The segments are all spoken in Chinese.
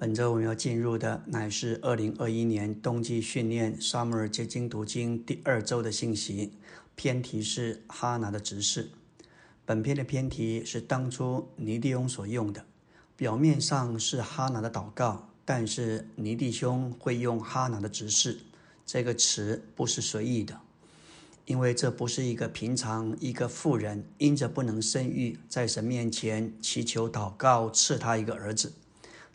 本周我们要进入的乃是二零二一年冬季训练沙姆尔结晶读经第二周的信息。篇题是哈拿的执事。本篇的篇题是当初尼弟兄所用的，表面上是哈拿的祷告，但是尼弟兄会用哈拿的执事这个词不是随意的，因为这不是一个平常一个妇人因着不能生育，在神面前祈求祷告赐他一个儿子。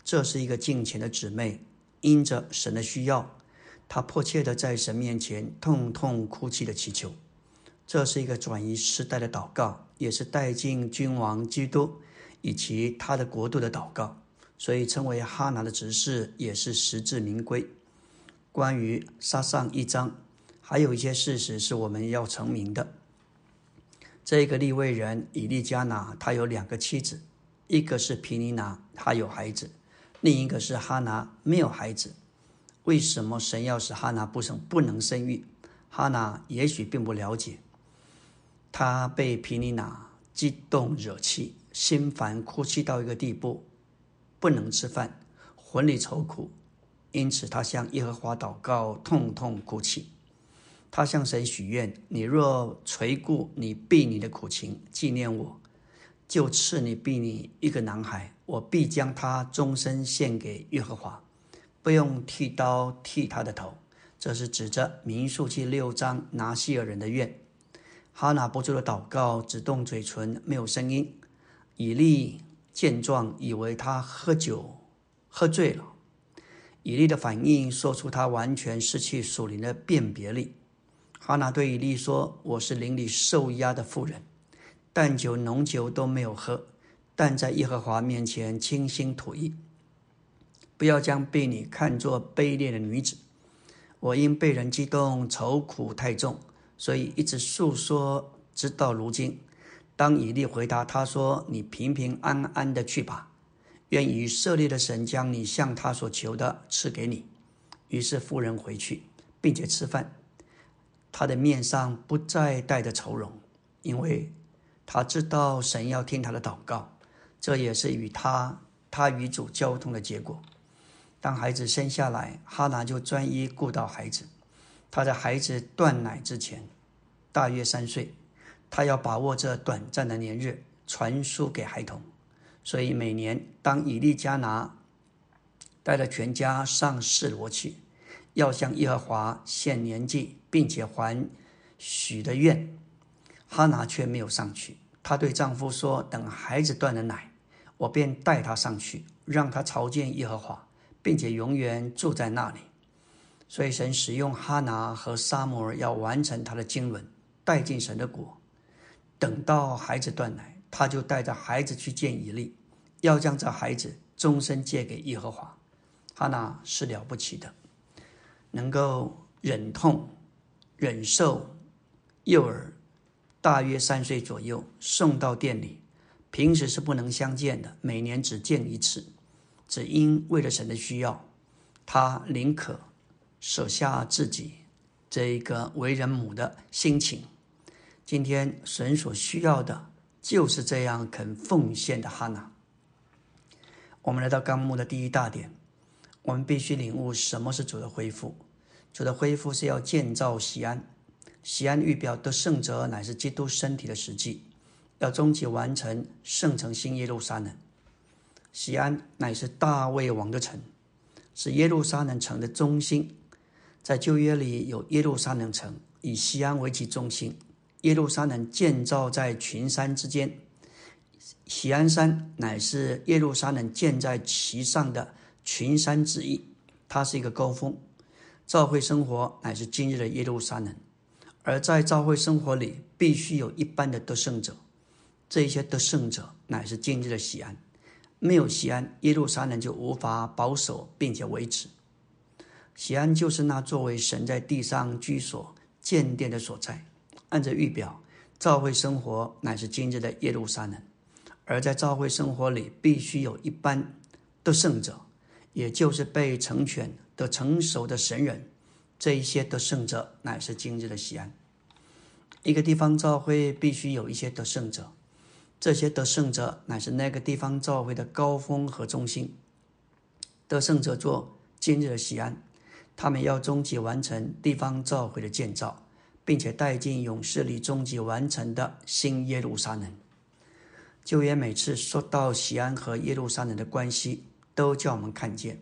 这是一个敬虔的姊妹，因着神的需要，她迫切的在神面前痛痛哭泣的祈求。这是一个转移时代的祷告，也是带进君王基督以及他的国度的祷告，所以称为哈拿的执事，也是实至名归。关于撒上一章，还有一些事实是我们要成名的。这个立位人以利加拿，他有两个妻子，一个是皮尼拿，他有孩子。另一个是哈拿没有孩子，为什么神要使哈拿不生不能生育？哈拿也许并不了解，他被皮尼娜激动惹气，心烦哭泣到一个地步，不能吃饭，魂里愁苦，因此他向耶和华祷告，痛痛哭泣。他向神许愿：你若垂顾你婢女的苦情，纪念我。就赐你婢女一个男孩，我必将他终身献给耶和华，不用剃刀剃他的头。这是指着民数记六章拿西尔人的愿。哈拿不住的祷告，只动嘴唇，没有声音。以利见状，以为他喝酒喝醉了。以利的反应说出他完全失去属灵的辨别力。哈拿对以利说：“我是邻里受压的妇人。”淡酒浓酒都没有喝，但在耶和华面前倾心吐意。不要将婢女看作卑劣的女子。我因被人激动，愁苦太重，所以一直诉说，直到如今。当以利回答他说：“你平平安安的去吧，愿以色列的神将你向他所求的赐给你。”于是妇人回去，并且吃饭。他的面上不再带着愁容，因为。他知道神要听他的祷告，这也是与他他与主交通的结果。当孩子生下来，哈拿就专一顾到孩子。他在孩子断奶之前，大约三岁，他要把握这短暂的年日，传输给孩童。所以每年当以利加拿带着全家上示罗去，要向耶和华献年祭，并且还许的愿。哈拿却没有上去。她对丈夫说：“等孩子断了奶，我便带他上去，让他朝见耶和华，并且永远住在那里。”所以神使用哈拿和撒摩尔要完成他的经纶，带进神的国。等到孩子断奶，他就带着孩子去见以利，要将这孩子终身借给耶和华。哈拿是了不起的，能够忍痛忍受幼儿。大约三岁左右，送到店里。平时是不能相见的，每年只见一次。只因为了神的需要，他宁可舍下自己这一个为人母的心情。今天神所需要的就是这样肯奉献的哈娜。我们来到纲目的第一大点，我们必须领悟什么是主的恢复。主的恢复是要建造西安。西安预表的圣者乃是基督身体的实际，要终极完成圣城新耶路撒冷。西安乃是大卫王的城，是耶路撒冷城的中心。在旧约里有耶路撒冷城，以西安为其中心。耶路撒冷建造在群山之间，西安山乃是耶路撒冷建在其上的群山之一，它是一个高峰。教会生活乃是今日的耶路撒冷。而在教会生活里，必须有一般的得胜者。这些得胜者乃是今日的喜安。没有喜安，耶路撒冷就无法保守并且维持。喜安就是那作为神在地上居所建殿的所在。按着预表，教会生活乃是今日的耶路撒冷。而在教会生活里，必须有一般得胜者，也就是被成全的成熟的神人。这一些得胜者乃是今日的西安。一个地方教会必须有一些得胜者，这些得胜者乃是那个地方教会的高峰和中心。得胜者做今日的西安，他们要终极完成地方教会的建造，并且带进勇士里终极完成的新耶路撒冷。旧约每次说到西安和耶路撒冷的关系，都叫我们看见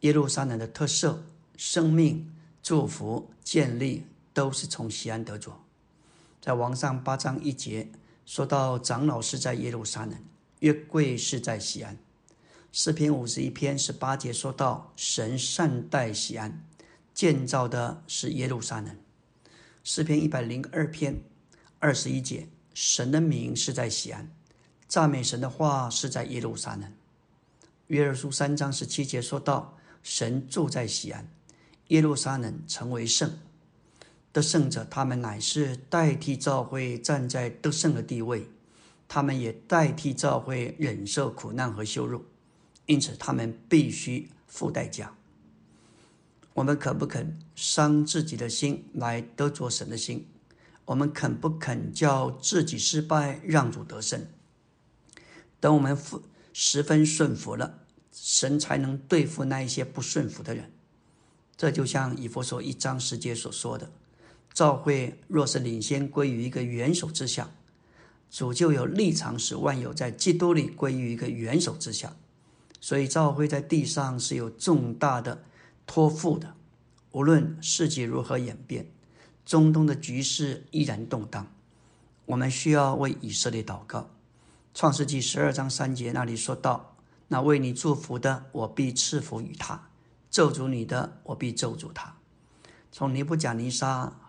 耶路撒冷的特色、生命、祝福、建立，都是从西安得着。在王上八章一节说到长老是在耶路撒冷，约柜是在西安。诗篇五十一篇十八节说到神善待西安，建造的是耶路撒冷。诗篇一百零二篇二十一节，神的名是在西安，赞美神的话是在耶路撒冷。约珥书三章十七节说到神住在西安，耶路撒冷成为圣。得胜者，他们乃是代替教会站在得胜的地位，他们也代替教会忍受苦难和羞辱，因此他们必须付代价。我们肯不肯伤自己的心来得着神的心？我们肯不肯叫自己失败，让主得胜？等我们服十分顺服了，神才能对付那一些不顺服的人。这就像以弗所一章十节所说的。教会若是领先归于一个元首之下，主就有立场使万有在基督里归于一个元首之下。所以教会在地上是有重大的托付的。无论世界如何演变，中东的局势依然动荡，我们需要为以色列祷告。创世纪十二章三节那里说道：“那为你祝福的，我必赐福于他；咒诅你的，我必咒诅他。”从尼布甲尼撒。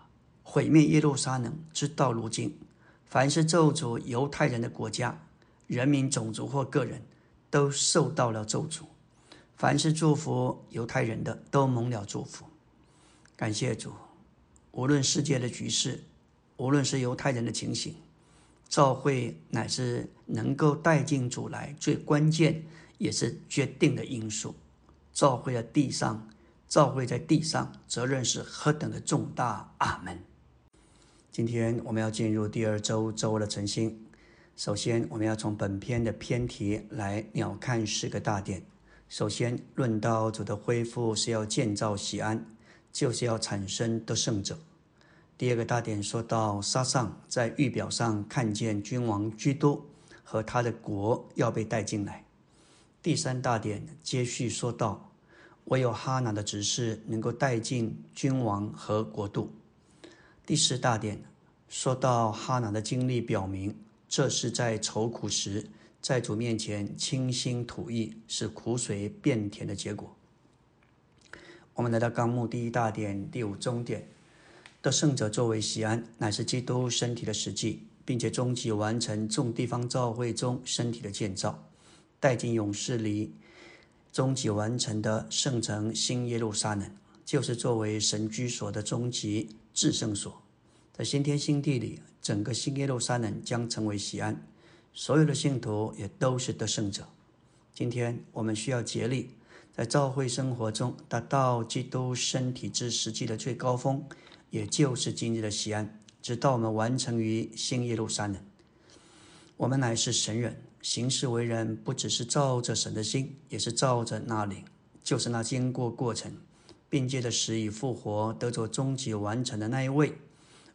毁灭耶路撒冷，直到如今，凡是咒诅犹太人的国家、人民、种族或个人，都受到了咒诅；凡是祝福犹太人的，都蒙了祝福。感谢主，无论世界的局势，无论是犹太人的情形，教会乃是能够带进主来最关键也是决定的因素。照会在地上，照会在地上，责任是何等的重大！阿门。今天我们要进入第二周周的晨星。首先，我们要从本篇的篇题来鸟瞰四个大点。首先，论到主的恢复是要建造喜安，就是要产生得胜者。第二个大点说到沙上在预表上看见君王居多和他的国要被带进来。第三大点接续说道，唯有哈拿的指示能够带进君王和国度。第四大点说到哈拿的经历，表明这是在愁苦时，在主面前倾心吐意，使苦水变甜的结果。我们来到纲目第一大点第五中点，得胜者作为西安，乃是基督身体的实际，并且终极完成众地方教会中身体的建造，带进勇士里终极完成的圣城新耶路撒冷，就是作为神居所的终极。至圣所，在新天新地里，整个新耶路撒冷将成为西安，所有的信徒也都是得胜者。今天我们需要竭力，在教会生活中达到基督身体之实际的最高峰，也就是今日的西安，直到我们完成于新耶路撒冷。我们乃是神人，行事为人不只是照着神的心，也是照着那灵，就是那经过过程。并借着死与复活得着终极完成的那一位，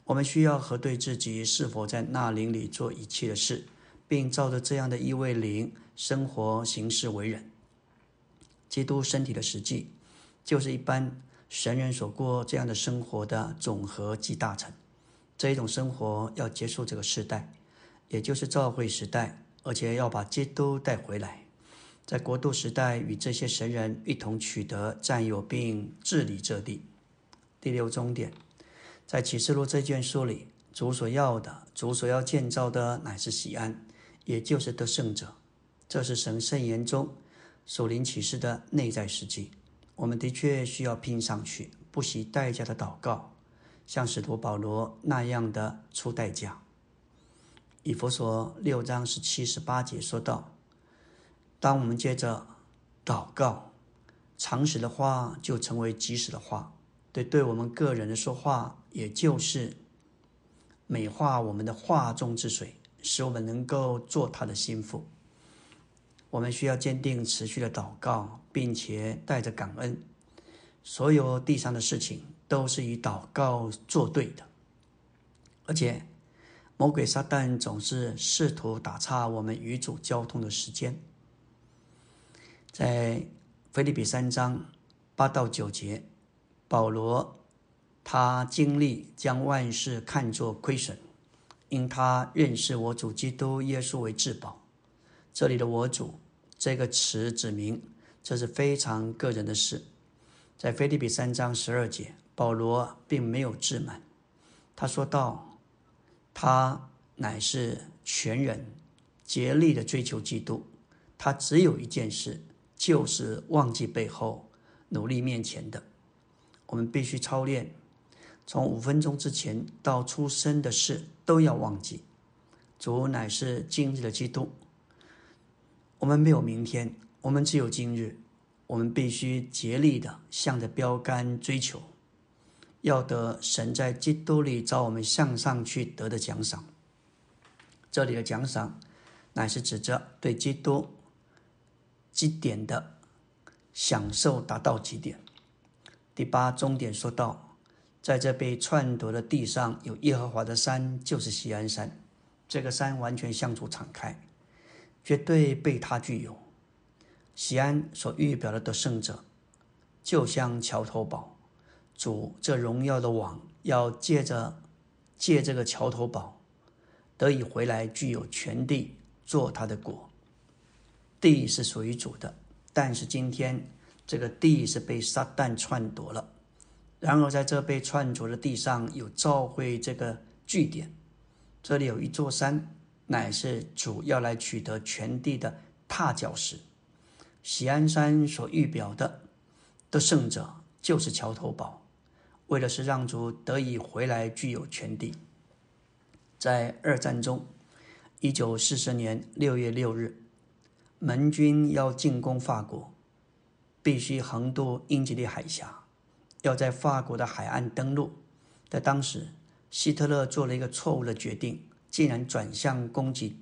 我们需要核对自己是否在那灵里做一切的事，并照着这样的一位灵生活行事为人。基督身体的实际，就是一般神人所过这样的生活的总和及大成。这一种生活要结束这个时代，也就是教会时代，而且要把基督带回来。在国度时代，与这些神人一同取得、占有并治理这地。第六终点，在启示录这卷书里，主所要的、主所要建造的，乃是喜安，也就是得胜者。这是神圣言中属灵启示的内在实际。我们的确需要拼上去，不惜代价的祷告，像使徒保罗那样的出代价。以弗所六章十七、十八节说道。当我们接着祷告，常识的话就成为及时的话，对对我们个人的说话，也就是美化我们的话中之水，使我们能够做他的心腹。我们需要坚定持续的祷告，并且带着感恩。所有地上的事情都是以祷告作对的，而且魔鬼撒旦总是试图打岔我们与主交通的时间。在腓立比三章八到九节，保罗他经历将万事看作亏损，因他认识我主基督耶稣为至宝。这里的“我主”这个词指明这是非常个人的事。在腓立比三章十二节，保罗并没有自满，他说道：“他乃是全人，竭力的追求基督。他只有一件事。”就是忘记背后，努力面前的。我们必须操练，从五分钟之前到出生的事都要忘记。主乃是今日的基督。我们没有明天，我们只有今日。我们必须竭力的向着标杆追求，要得神在基督里找我们向上去得的奖赏。这里的奖赏，乃是指着对基督。极点的享受达到极点。第八终点说到，在这被篡夺的地上有耶和华的山，就是锡安山。这个山完全向主敞开，绝对被他具有。锡安所预表的得胜者，就像桥头堡。主这荣耀的网，要借着借这个桥头堡，得以回来具有全地，做他的果。地是属于主的，但是今天这个地是被撒旦篡夺了。然而，在这被篡夺的地上有召会这个据点，这里有一座山，乃是主要来取得全地的踏脚石。喜安山所预表的得胜者，就是桥头堡，为的是让主得以回来具有权地。在二战中，一九四十年六月六日。盟军要进攻法国，必须横渡英吉利海峡，要在法国的海岸登陆。在当时，希特勒做了一个错误的决定，竟然转向攻击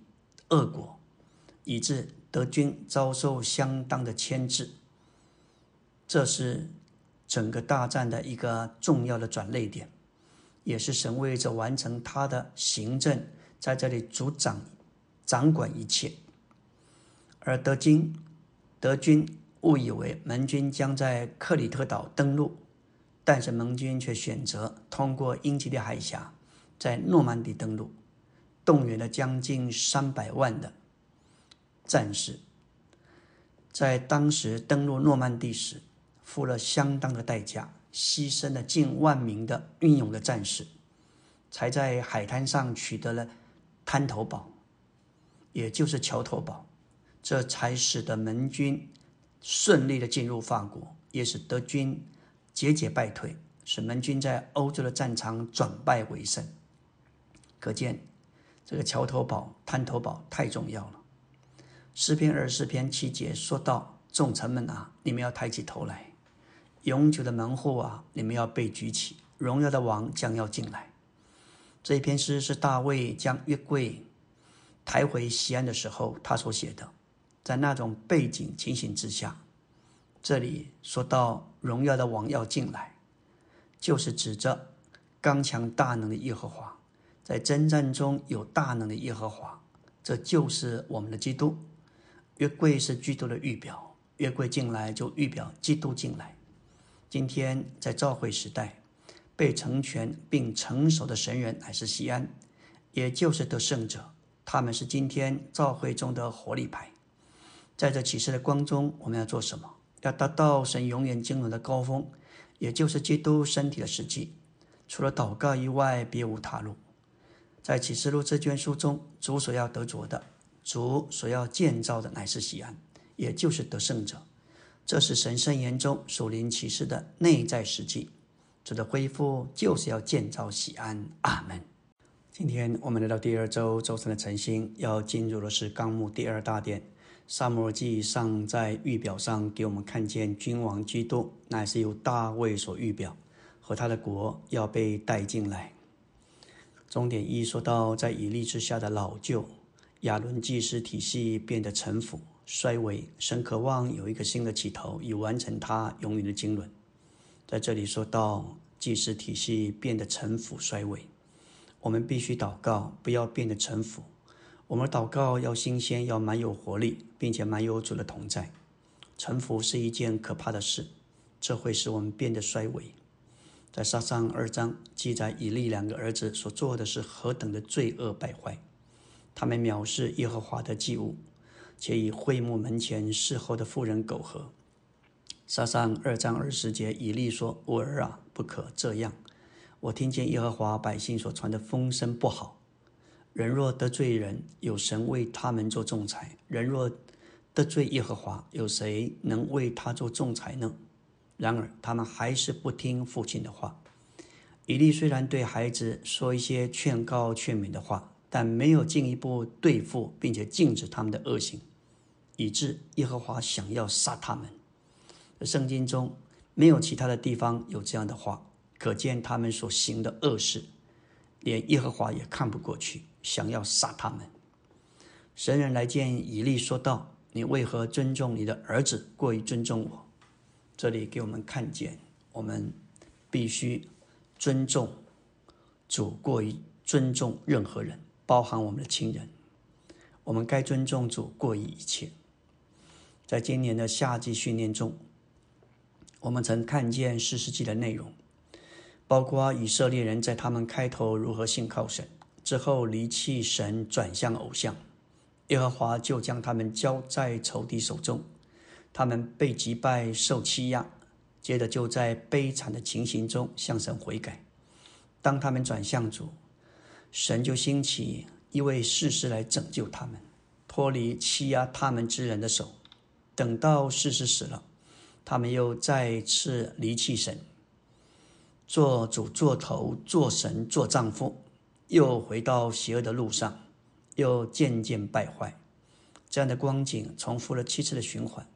俄国，以致德军遭受相当的牵制。这是整个大战的一个重要的转捩点，也是神为着完成他的行政，在这里主掌、掌管一切。而德军，德军误以为盟军将在克里特岛登陆，但是盟军却选择通过英吉利海峡，在诺曼底登陆，动员了将近三百万的战士。在当时登陆诺曼底时，付了相当的代价，牺牲了近万名的英勇的战士，才在海滩上取得了滩头堡，也就是桥头堡。这才使得盟军顺利的进入法国，也使德军节节败退，使盟军在欧洲的战场转败为胜。可见这个桥头堡、滩头堡太重要了。诗篇二十四篇七节说到：“众臣们啊，你们要抬起头来；永久的门户啊，你们要被举起。荣耀的王将要进来。”这一篇诗是大卫将约柜抬回西安的时候，他所写的。在那种背景情形之下，这里说到荣耀的王要进来，就是指着刚强大能的耶和华，在征战中有大能的耶和华，这就是我们的基督。约柜是基督的预表，约柜进来就预表基督进来。今天在召会时代，被成全并成熟的神人乃是西安，也就是得胜者，他们是今天召会中的活力牌。在这启示的光中，我们要做什么？要达到神永远经纶的高峰，也就是基督身体的实际。除了祷告以外，别无他路。在启示录这卷书中，主所要得着的，主所要建造的，乃是西安，也就是得胜者。这是神圣言中属灵启示的内在实际。主的恢复就是要建造喜安。阿门。今天我们来到第二周周三的晨星，要进入的是纲目第二大殿。萨摩尔记上在预表上给我们看见君王基督，乃是由大卫所预表，和他的国要被带进来。重点一说到，在以利之下的老旧亚伦祭司体系变得臣服，衰微。神渴望有一个新的起头，以完成他永远的经纶。在这里说到祭祀体系变得陈腐衰微，我们必须祷告，不要变得陈腐。我们祷告要新鲜，要蛮有活力，并且蛮有主的同在。臣服是一件可怕的事，这会使我们变得衰微。在撒上二章记载，以利两个儿子所做的是何等的罪恶败坏。他们藐视耶和华的祭物，且以会幕门前侍候的妇人苟合。撒上二章二十节，以利说：“我儿啊，不可这样。我听见耶和华百姓所传的风声不好。人若得罪人，有神为他们做仲裁；人若得罪耶和华，有谁能为他做仲裁呢？”然而，他们还是不听父亲的话。以利虽然对孩子说一些劝告、劝勉的话，但没有进一步对付，并且禁止他们的恶行，以致耶和华想要杀他们。圣经中没有其他的地方有这样的话，可见他们所行的恶事，连耶和华也看不过去，想要杀他们。神人来见以利，说道：“你为何尊重你的儿子，过于尊重我？”这里给我们看见，我们必须尊重主，过于尊重任何人，包含我们的亲人。我们该尊重主，过于一切。在今年的夏季训练中，我们曾看见四世纪的内容，包括以色列人在他们开头如何信靠神，之后离弃神，转向偶像，耶和华就将他们交在仇敌手中。他们被击败、受欺压，接着就在悲惨的情形中向神悔改。当他们转向主，神就兴起一位士师来拯救他们，脱离欺压他们之人的手。等到士师死了，他们又再次离弃神，做主、做头、做神、做丈夫，又回到邪恶的路上，又渐渐败坏。这样的光景重复了七次的循环。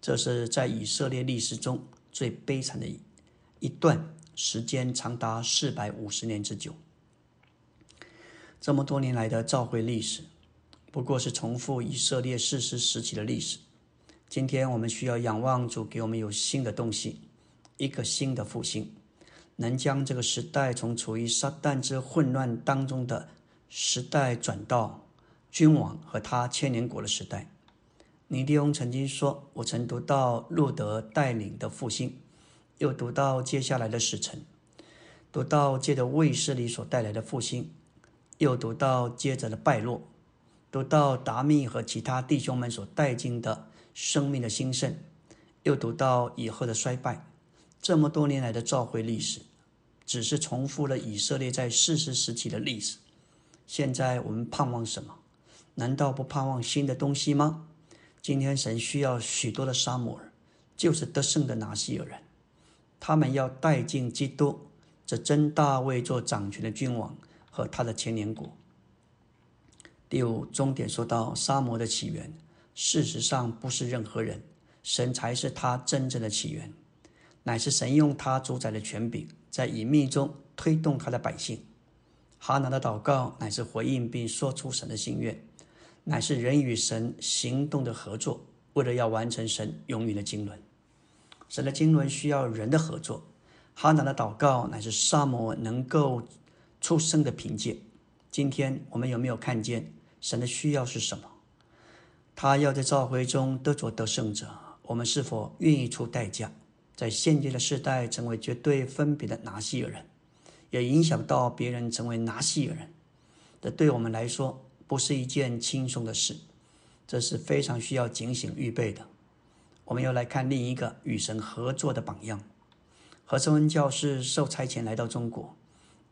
这是在以色列历史中最悲惨的一段时间，长达四百五十年之久。这么多年来的召回历史，不过是重复以色列世世时期的历史。今天我们需要仰望主，给我们有新的东西，一个新的复兴，能将这个时代从处于撒旦之混乱当中的时代，转到君王和他千年国的时代。尼迪翁曾经说：“我曾读到路德带领的复兴，又读到接下来的使臣，读到借着卫士里所带来的复兴，又读到接着的败落，读到达密和其他弟兄们所带进的生命的兴盛，又读到以后的衰败。这么多年来的召回历史，只是重复了以色列在世世时期的历史。现在我们盼望什么？难道不盼望新的东西吗？”今天神需要许多的沙摩尔，就是得胜的拿西尔人，他们要带进基督，这真大卫做掌权的君王和他的千年国。第五终点说到沙摩的起源，事实上不是任何人，神才是他真正的起源，乃是神用他主宰的权柄，在隐秘中推动他的百姓。哈拿的祷告乃是回应并说出神的心愿。乃是人与神行动的合作，为了要完成神永远的经纶。神的经纶需要人的合作。哈拿的祷告乃是萨摩能够出生的凭借。今天我们有没有看见神的需要是什么？他要在召回中得着得胜者。我们是否愿意出代价，在现今的时代成为绝对分别的拿西尔人，也影响到别人成为拿西尔人？这对我们来说。不是一件轻松的事，这是非常需要警醒预备的。我们又来看另一个与神合作的榜样。何圣恩教士受差遣来到中国，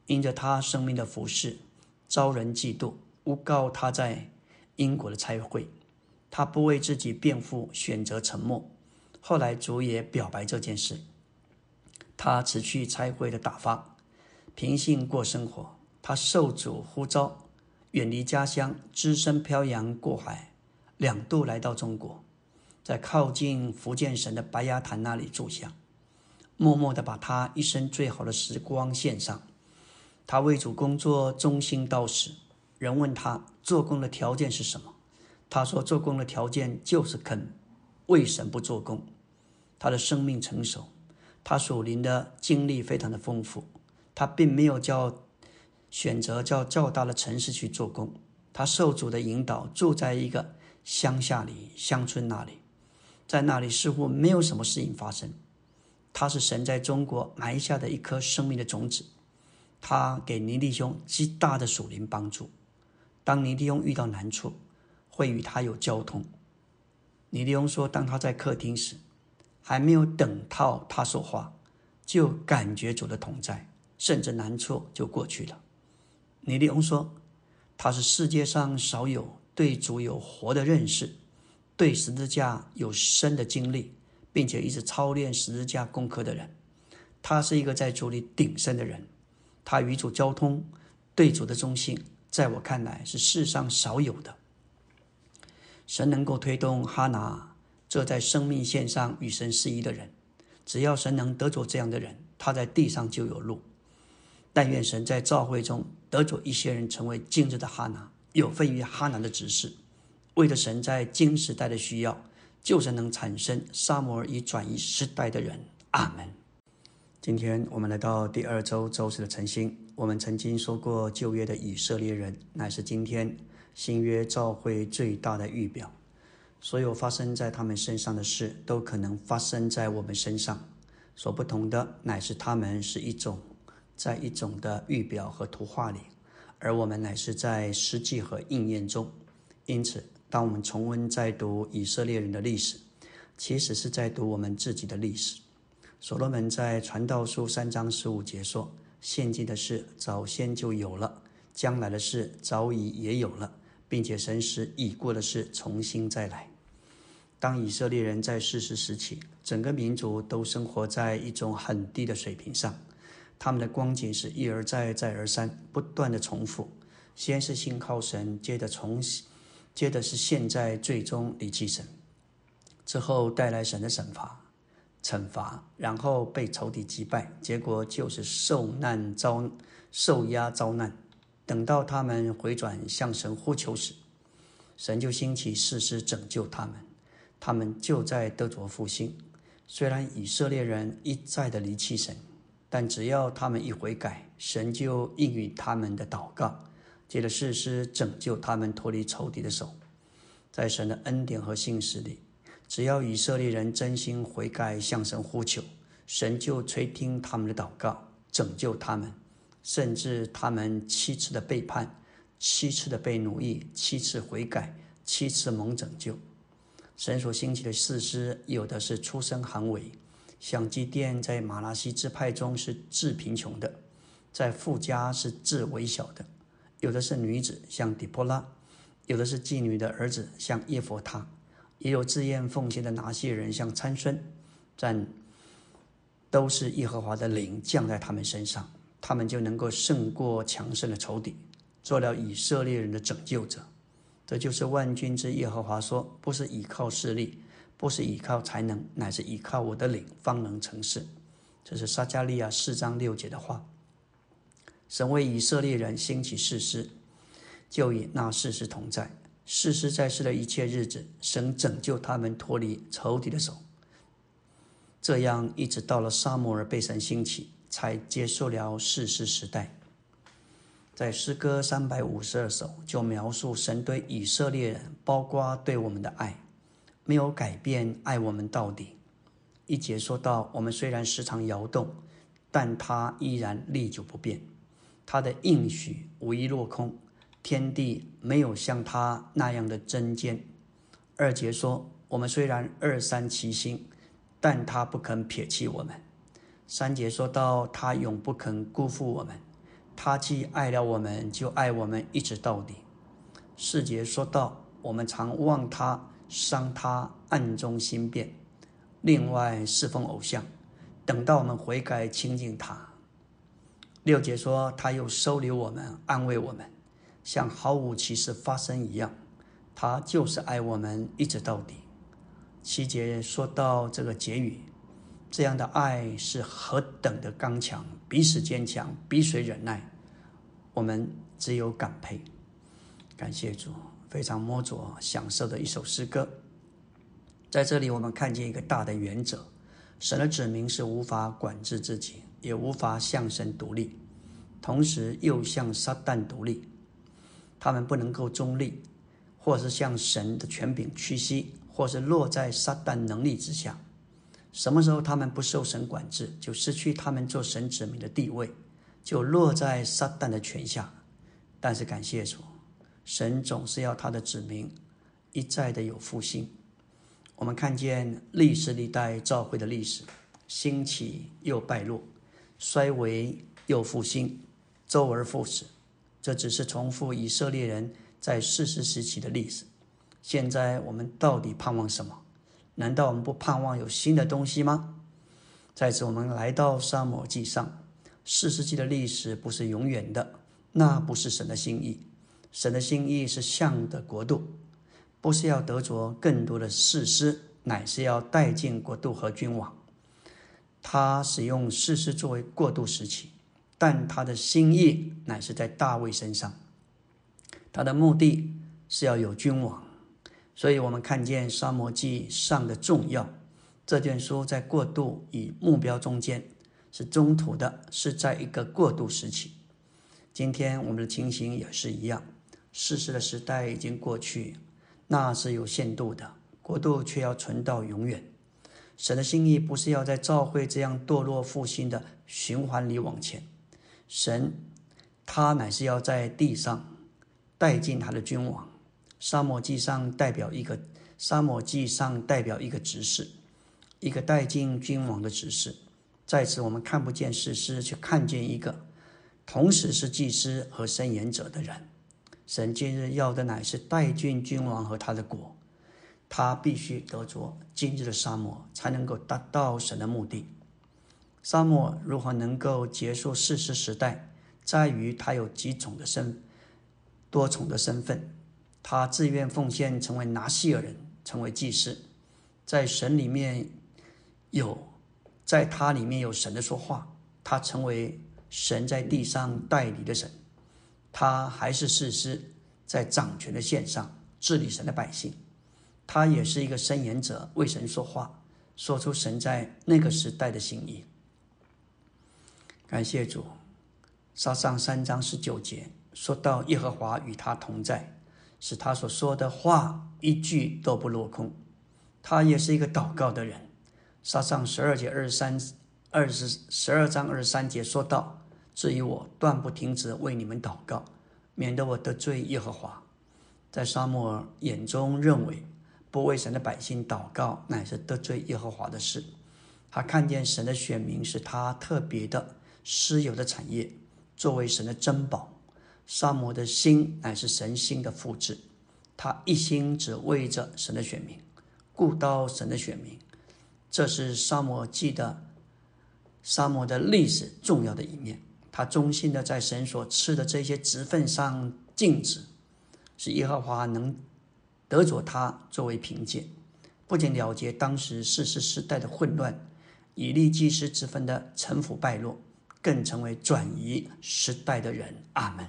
因着他生命的服饰，遭人嫉妒，诬告他在英国的差会。他不为自己辩护，选择沉默。后来主也表白这件事。他辞去拆会的打发，平信过生活。他受主呼召。远离家乡，只身漂洋过海，两度来到中国，在靠近福建省的白鸭潭那里住下，默默地把他一生最好的时光献上。他为主工作，忠心到死。人问他做工的条件是什么，他说做工的条件就是肯为神不做工。他的生命成熟，他属灵的经历非常的丰富。他并没有叫选择叫较大的城市去做工，他受主的引导，住在一个乡下里、乡村那里，在那里似乎没有什么事情发生。他是神在中国埋下的一颗生命的种子，他给尼弟兄极大的属灵帮助。当尼弟兄遇到难处，会与他有交通。尼弟兄说，当他在客厅时，还没有等到他说话，就感觉主的同在。甚至难处就过去了。尼利翁说：“他是世界上少有对主有活的认识，对十字架有深的经历，并且一直操练十字架功课的人。他是一个在主里鼎盛的人。他与主交通，对主的忠心，在我看来是世上少有的。神能够推动哈拿这在生命线上与神适一的人。只要神能得着这样的人，他在地上就有路。”但愿神在召会中得着一些人成为今日的哈拿，有份于哈拿的指示，为了神在今时代的需要，就是能产生沙摩尔以转移时代的人。阿门。今天我们来到第二周周四的晨星。我们曾经说过，旧约的以色列人乃是今天新约召会最大的预表。所有发生在他们身上的事，都可能发生在我们身上。所不同的，乃是他们是一种。在一种的预表和图画里，而我们乃是在实际和应验中。因此，当我们重温再读以色列人的历史，其实是在读我们自己的历史。所罗门在传道书三章十五节说：“现今的事早先就有了，将来的事早已也有了，并且神使已过的事重新再来。”当以色列人在世时时期，整个民族都生活在一种很低的水平上。他们的光景是一而再、再而三、不断的重复。先是信靠神，接着重，接着是现在，最终离弃神，之后带来神的惩罚、惩罚，然后被仇敌击败，结果就是受难遭、受压遭难。等到他们回转向神呼求时，神就兴起誓师拯救他们，他们就在得着复兴。虽然以色列人一再的离弃神。但只要他们一悔改，神就应允他们的祷告，借着事师拯救他们脱离仇敌的手。在神的恩典和信实里，只要以色列人真心悔改，向神呼求，神就垂听他们的祷告，拯救他们。甚至他们七次的背叛，七次的被奴役，七次悔改，七次蒙拯救。神所兴起的事师，有的是出身寒微。像基甸在马拉西支派中是致贫穷的，在富家是致微小的；有的是女子，像底波拉；有的是妓女的儿子，像耶佛他；也有自愿奉献的拿西人，像参孙。但都是耶和华的灵降在他们身上，他们就能够胜过强盛的仇敌，做了以色列人的拯救者。这就是万军之耶和华说：“不是依靠势力。”不是依靠才能，乃是依靠我的灵，方能成事。这是撒加利亚四章六节的话。神为以色列人兴起誓师，就与那誓师同在。誓师在世的一切日子，神拯救他们脱离仇敌的手。这样一直到了沙摩尔被神兴起，才结束了誓师时代。在诗歌三百五十二首，就描述神对以色列人，包括对我们的爱。没有改变，爱我们到底。一节说到，我们虽然时常摇动，但他依然历久不变。他的应许无一落空，天地没有像他那样的针尖。二节说，我们虽然二三其心，但他不肯撇弃我们。三姐说到，他永不肯辜负我们。他既爱了我们，就爱我们一直到底。四姐说到，我们常望他。伤他暗中心变，另外侍奉偶像，等到我们悔改亲近他。六姐说他又收留我们，安慰我们，像毫无其事发生一样。他就是爱我们一直到底。七姐说到这个结语，这样的爱是何等的刚强，彼此坚强，彼此忍耐，我们只有感佩，感谢主。非常摸着享受的一首诗歌。在这里，我们看见一个大的原则：神的子民是无法管制自己，也无法向神独立，同时又向撒旦独立。他们不能够中立，或是向神的权柄屈膝，或是落在撒旦能力之下。什么时候他们不受神管制，就失去他们做神子民的地位，就落在撒旦的权下。但是感谢主，神总是要他的子民一再的有复兴。我们看见历史历代教会的历史，兴起又败落，衰微又复兴，周而复始。这只是重复以色列人在世世时期的历史。现在我们到底盼望什么？难道我们不盼望有新的东西吗？在此，我们来到沙漠记上，四世纪的历史不是永远的，那不是神的心意。神的心意是像的国度，不是要得着更多的士师，乃是要带进国度和君王。他使用士师作为过渡时期，但他的心意乃是在大卫身上。他的目的是要有君王。所以，我们看见《沙摩记》上的重要。这卷书在过渡与目标中间，是中途的，是在一个过渡时期。今天我们的情形也是一样，世事的时代已经过去，那是有限度的；过渡却要存到永远。神的心意不是要在教会这样堕落复兴的循环里往前，神他乃是要在地上带进他的君王。沙漠记上代表一个，沙漠记上代表一个执事，一个带进君王的执事。在此，我们看不见士师，却看见一个同时是祭司和伸言者的人。神今日要的乃是带进君王和他的国，他必须得着今日的沙漠，才能够达到神的目的。沙漠如何能够结束世师时代，在于他有几种的身，多重的身份。他自愿奉献，成为拿西尔人，成为祭司，在神里面有，在他里面有神的说话。他成为神在地上代理的神，他还是事师，在掌权的线上治理神的百姓。他也是一个申言者，为神说话，说出神在那个时代的心意。感谢主，撒上三章十九节说到耶和华与他同在。是他所说的话一句都不落空，他也是一个祷告的人。撒上十二节二十三、二十十二章二十三节说道：“至于我，断不停止为你们祷告，免得我得罪耶和华。”在沙漠眼中，认为不为神的百姓祷告，乃是得罪耶和华的事。他看见神的选民是他特别的私有的产业，作为神的珍宝。沙摩的心乃是神心的复制，他一心只为着神的选民，顾到神的选民，这是沙摩记的沙摩的历史重要的一面。他忠心的在神所赐的这些职分上尽职，使耶和华能得着他作为凭借，不仅了结当时世世时代的混乱，以利祭司之分的臣服败落，更成为转移时代的人。阿门。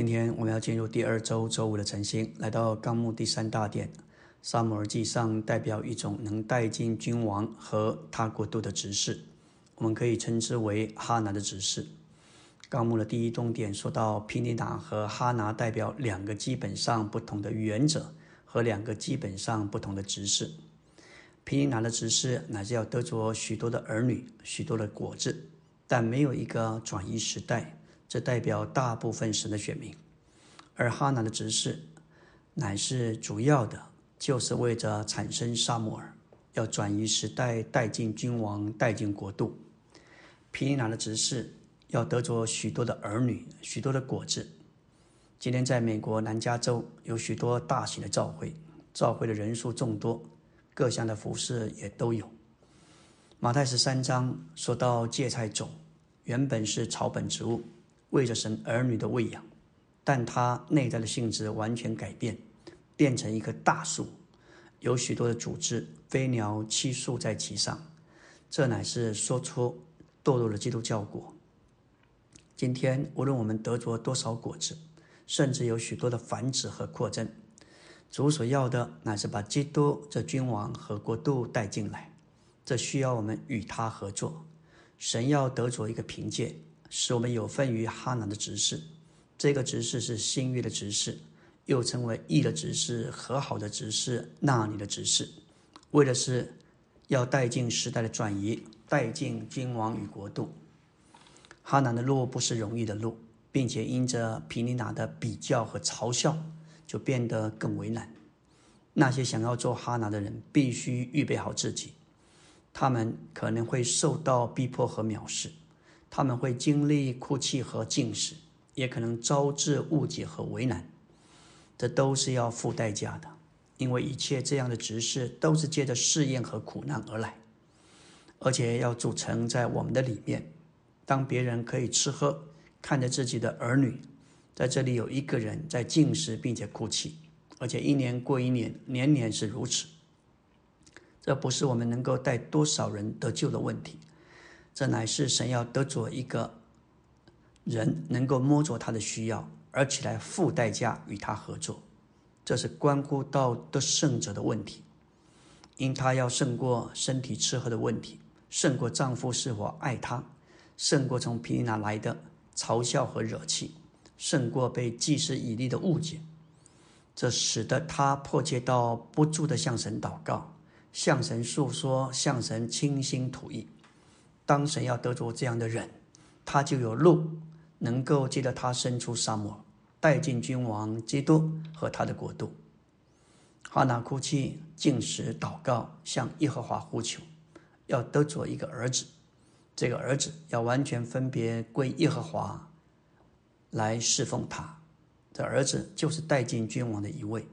今天我们要进入第二周周五的晨星，来到纲目第三大殿。沙摩尔记上代表一种能带进君王和他国度的执事，我们可以称之为哈拿的执事。纲目的第一重点说到皮尼达和哈拿代表两个基本上不同的原则和两个基本上不同的执事。皮尼达的执事乃是要得着许多的儿女、许多的果子，但没有一个转移时代。这代表大部分神的选民，而哈拿的执事乃是主要的，就是为着产生沙摩尔，要转移时代，带进君王，带进国度。皮尼拿的执事要得着许多的儿女，许多的果子。今天在美国南加州有许多大型的教会，教会的人数众多，各项的服饰也都有。马太十三章说到芥菜种，原本是草本植物。为着神儿女的喂养，但它内在的性质完全改变，变成一棵大树，有许多的组织，飞鸟栖宿在其上。这乃是说出堕落的基督教果。今天无论我们得着多少果子，甚至有许多的繁殖和扩增。主所要的乃是把基督这君王和国度带进来，这需要我们与他合作。神要得着一个凭借，使我们有份于哈拿的执事。这个执事是新约的执事，又称为义的执事、和好的执事、那里的执事，为的是要带进时代的转移，带进君王与国度。哈拿的路不是容易的路，并且因着皮尼娜的比较和嘲笑，就变得更为难。那些想要做哈拿的人，必须预备好自己。他们可能会受到逼迫和藐视，他们会经历哭泣和进食。也可能招致误解和为难，这都是要付代价的，因为一切这样的执事都是借着试验和苦难而来，而且要组成在我们的里面。当别人可以吃喝，看着自己的儿女，在这里有一个人在进食并且哭泣，而且一年过一年，年年是如此。这不是我们能够带多少人得救的问题，这乃是神要得着一个。人能够摸着他的需要，而且来付代价与他合作，这是关乎到得胜者的问题。因他要胜过身体吃喝的问题，胜过丈夫是否爱她，胜过从皮利拿来的嘲笑和惹气，胜过被祭司以利的误解。这使得他迫切到不住的向神祷告，向神诉说，向神倾心吐意。当神要得着这样的人，他就有路。能够记得他伸出沙漠，带进君王基督和他的国度。哈拿哭泣、进食、祷告，向耶和华呼求，要得着一个儿子。这个儿子要完全分别归耶和华来侍奉他。这儿子就是带进君王的一位。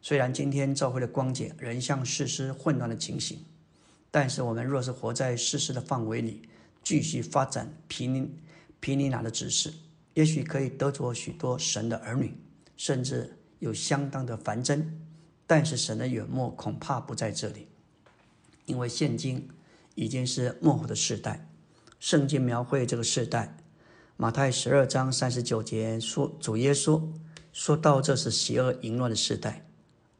虽然今天教会的光景仍像世事混乱的情形，但是我们若是活在世事的范围里，继续发展平。皮尼娜的指示，也许可以得着许多神的儿女，甚至有相当的繁增。但是神的远目恐怕不在这里，因为现今已经是末后的世代。圣经描绘这个世代，马太十二章三十九节说，主耶稣说到这是邪恶淫乱的时代。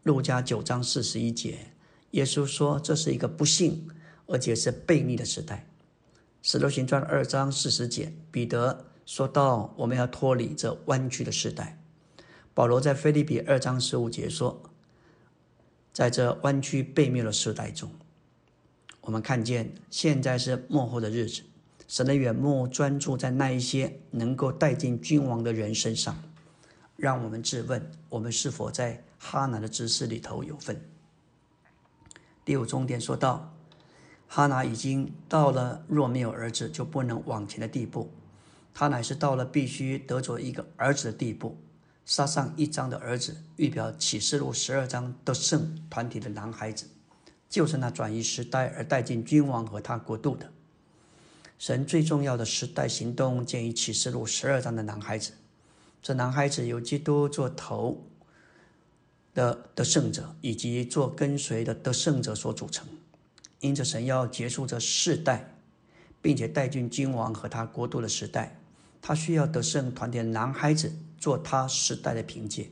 路加九章四十一节，耶稣说这是一个不幸而且是悖逆的时代。使徒行传二章四十节，彼得说到：“我们要脱离这弯曲的时代。”保罗在菲利比二章十五节说：“在这弯曲背面的时代中，我们看见现在是幕后的日子，神的眼目专注在那一些能够带进君王的人身上。让我们自问：我们是否在哈拿的知识里头有份？”第五重点说到。哈拿已经到了若没有儿子就不能往前的地步，他乃是到了必须得着一个儿子的地步。杀上一章的儿子，预表启示录十二章得胜团体的男孩子，就是那转移时代而带进君王和他国度的神最重要的时代行动，建于启示录十二章的男孩子。这男孩子由基督做头的得胜者，以及做跟随的得胜者所组成。因着神要结束这世代，并且带进君王和他国度的时代，他需要得胜团体的男孩子做他时代的凭借。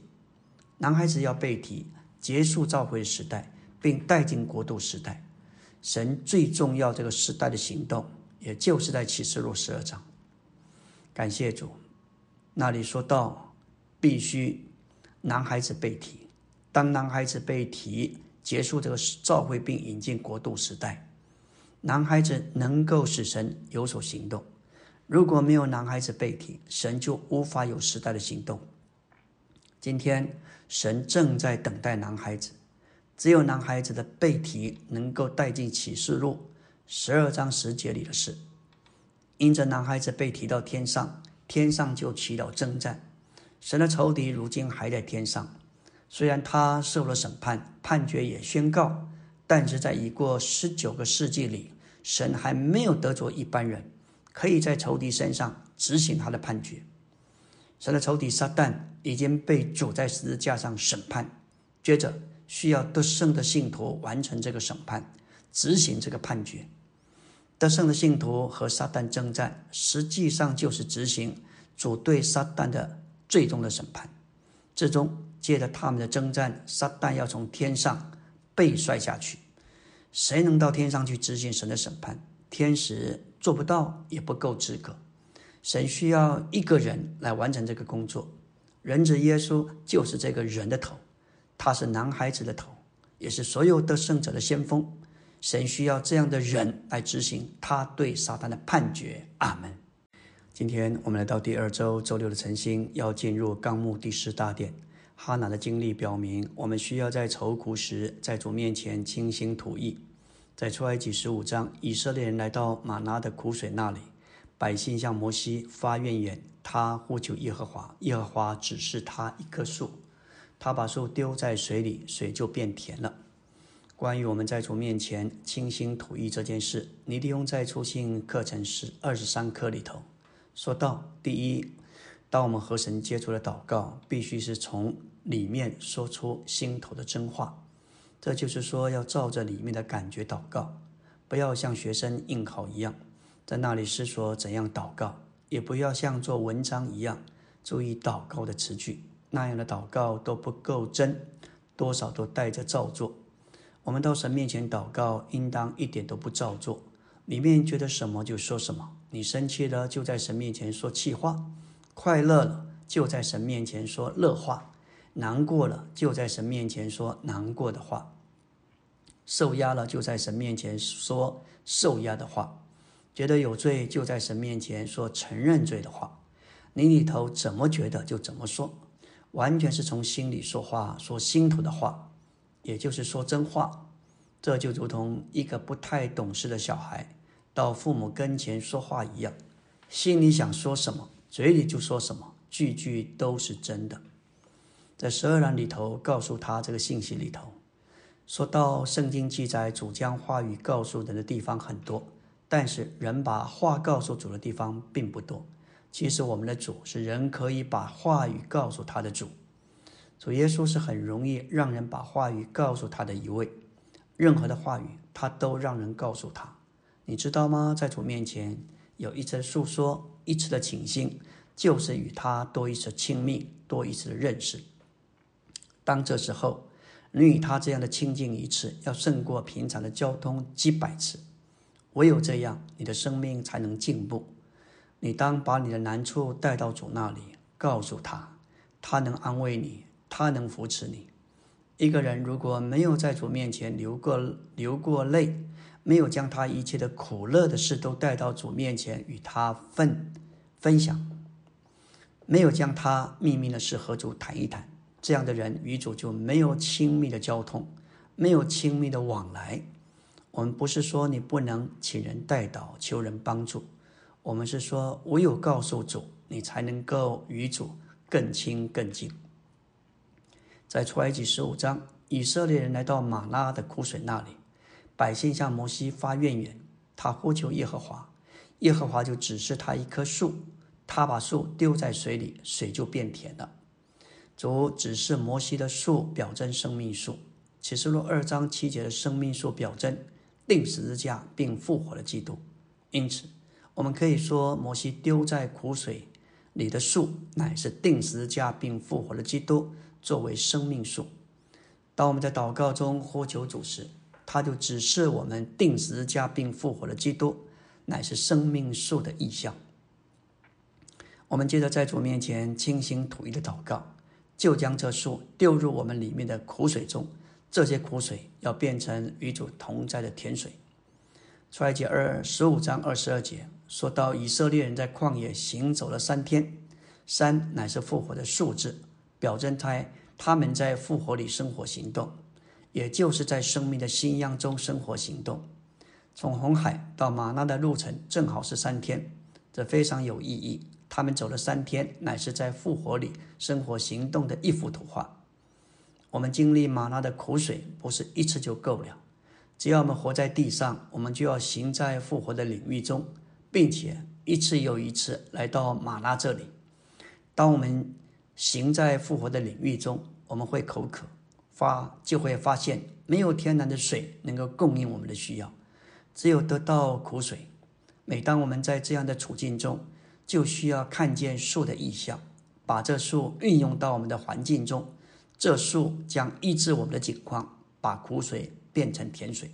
男孩子要被提，结束召回时代，并带进国度时代。神最重要这个时代的行动，也就是在启示录十二章。感谢主，那里说到必须男孩子被提，当男孩子被提。结束这个召会并引进国度时代，男孩子能够使神有所行动。如果没有男孩子被提，神就无法有时代的行动。今天神正在等待男孩子，只有男孩子的被提能够带进启示录十二章十节里的事。因着男孩子被提到天上，天上就起了征战。神的仇敌如今还在天上。虽然他受了审判，判决也宣告，但是在已过十九个世纪里，神还没有得着一般人可以在仇敌身上执行他的判决。神的仇敌撒旦已经被主在十字架上审判，接着需要得胜的信徒完成这个审判，执行这个判决。得胜的信徒和撒旦征战，实际上就是执行主对撒旦的最终的审判。最终，借着他们的征战，撒旦要从天上被摔下去。谁能到天上去执行神的审判？天使做不到，也不够资格。神需要一个人来完成这个工作，人子耶稣就是这个人的头，他是男孩子的头，也是所有得胜者的先锋。神需要这样的人来执行他对撒旦的判决。阿门。今天我们来到第二周周六的晨星，要进入纲目第十大殿。哈拿的经历表明，我们需要在愁苦时，在主面前倾心吐意。在出埃及十五章，以色列人来到玛拿的苦水那里。百姓向摩西发怨言，他呼求耶和华，耶和华指示他一棵树，他把树丢在水里，水就变甜了。关于我们在主面前倾心吐意这件事，尼利用在出信课程是二十三课里头说到：第一，当我们和神接触的祷告，必须是从里面说出心头的真话，这就是说要照着里面的感觉祷告，不要像学生应考一样。在那里思索怎样祷告，也不要像做文章一样注意祷告的词句，那样的祷告都不够真，多少都带着造作。我们到神面前祷告，应当一点都不造作，里面觉得什么就说什么。你生气了，就在神面前说气话；快乐了，就在神面前说乐话；难过了，就在神面前说难过的话；受压了，就在神面前说受压的话。觉得有罪，就在神面前说承认罪的话。你里头怎么觉得就怎么说，完全是从心里说话，说心头的话，也就是说真话。这就如同一个不太懂事的小孩到父母跟前说话一样，心里想说什么，嘴里就说什么，句句都是真的。在十二章里头告诉他这个信息里头，说到圣经记载主将话语告诉人的地方很多。但是人把话告诉主的地方并不多。其实我们的主是人可以把话语告诉他的主。主耶稣是很容易让人把话语告诉他的一位。任何的话语，他都让人告诉他。你知道吗？在主面前有一次诉说，一次的倾心，就是与他多一次亲密，多一次的认识。当这时候，你与他这样的亲近一次，要胜过平常的交通几百次。唯有这样，你的生命才能进步。你当把你的难处带到主那里，告诉他，他能安慰你，他能扶持你。一个人如果没有在主面前流过流过泪，没有将他一切的苦乐的事都带到主面前与他分分享，没有将他秘密的事和主谈一谈，这样的人与主就没有亲密的交通，没有亲密的往来。我们不是说你不能请人代祷、求人帮助，我们是说唯有告诉主，你才能够与主更亲更近。在出埃及十五章，以色列人来到马拉的苦水那里，百姓向摩西发怨言，他呼求耶和华，耶和华就指示他一棵树，他把树丢在水里，水就变甜了。主指示摩西的树表征生命树，启示录二章七节的生命树表征。定十字架并复活了基督，因此我们可以说，摩西丢在苦水里的树，乃是定十字架并复活了基督作为生命树。当我们在祷告中呼求主时，他就指示我们定十字架并复活了基督，乃是生命树的意象。我们接着在主面前清心吐意的祷告，就将这树丢入我们里面的苦水中。这些苦水要变成与主同在的甜水。出埃及二十五章二十二节说到，以色列人在旷野行走了三天，三乃是复活的数字，表征他他们在复活里生活行动，也就是在生命的新样中生活行动。从红海到马纳的路程正好是三天，这非常有意义。他们走了三天，乃是在复活里生活行动的一幅图画。我们经历马拉的苦水，不是一次就够了。只要我们活在地上，我们就要行在复活的领域中，并且一次又一次来到马拉这里。当我们行在复活的领域中，我们会口渴，发就会发现没有天然的水能够供应我们的需要，只有得到苦水。每当我们在这样的处境中，就需要看见树的意象。把这树运用到我们的环境中，这树将医治我们的境况，把苦水变成甜水。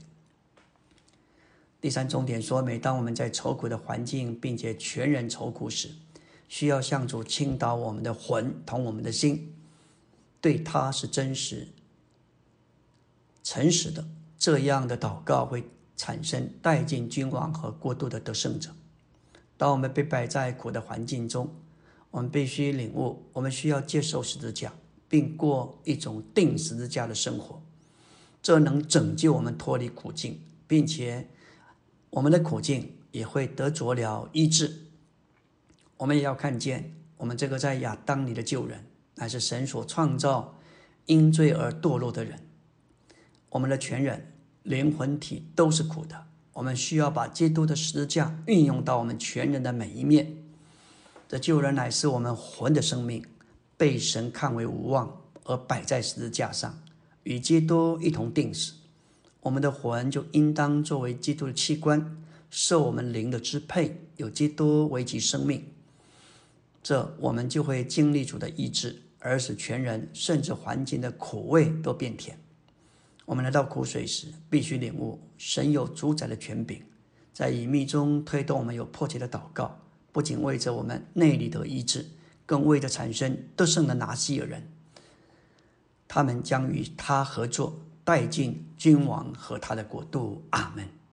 第三重点说，每当我们在愁苦的环境，并且全人愁苦时，需要向主倾倒我们的魂同我们的心，对他是真实、诚实的。这样的祷告会产生带进君王和国度的得胜者。当我们被摆在苦的环境中，我们必须领悟，我们需要接受十字架，并过一种定十字架的生活。这能拯救我们脱离苦境，并且我们的苦境也会得着了医治。我们也要看见，我们这个在亚当里的旧人，乃是神所创造、因罪而堕落的人。我们的全人、灵魂体都是苦的。我们需要把基督的十字架运用到我们全人的每一面。这救人乃是我们魂的生命，被神看为无望而摆在十字架上，与基督一同定死。我们的魂就应当作为基督的器官，受我们灵的支配，有基督为其生命。这我们就会经历主的医治，而使全人甚至环境的苦味都变甜。我们来到苦水时，必须领悟神有主宰的权柄，在隐秘中推动我们有迫切的祷告，不仅为着我们内里的医治，更为着产生得胜的拿西尔人。他们将与他合作，带进君王和他的国度。阿门。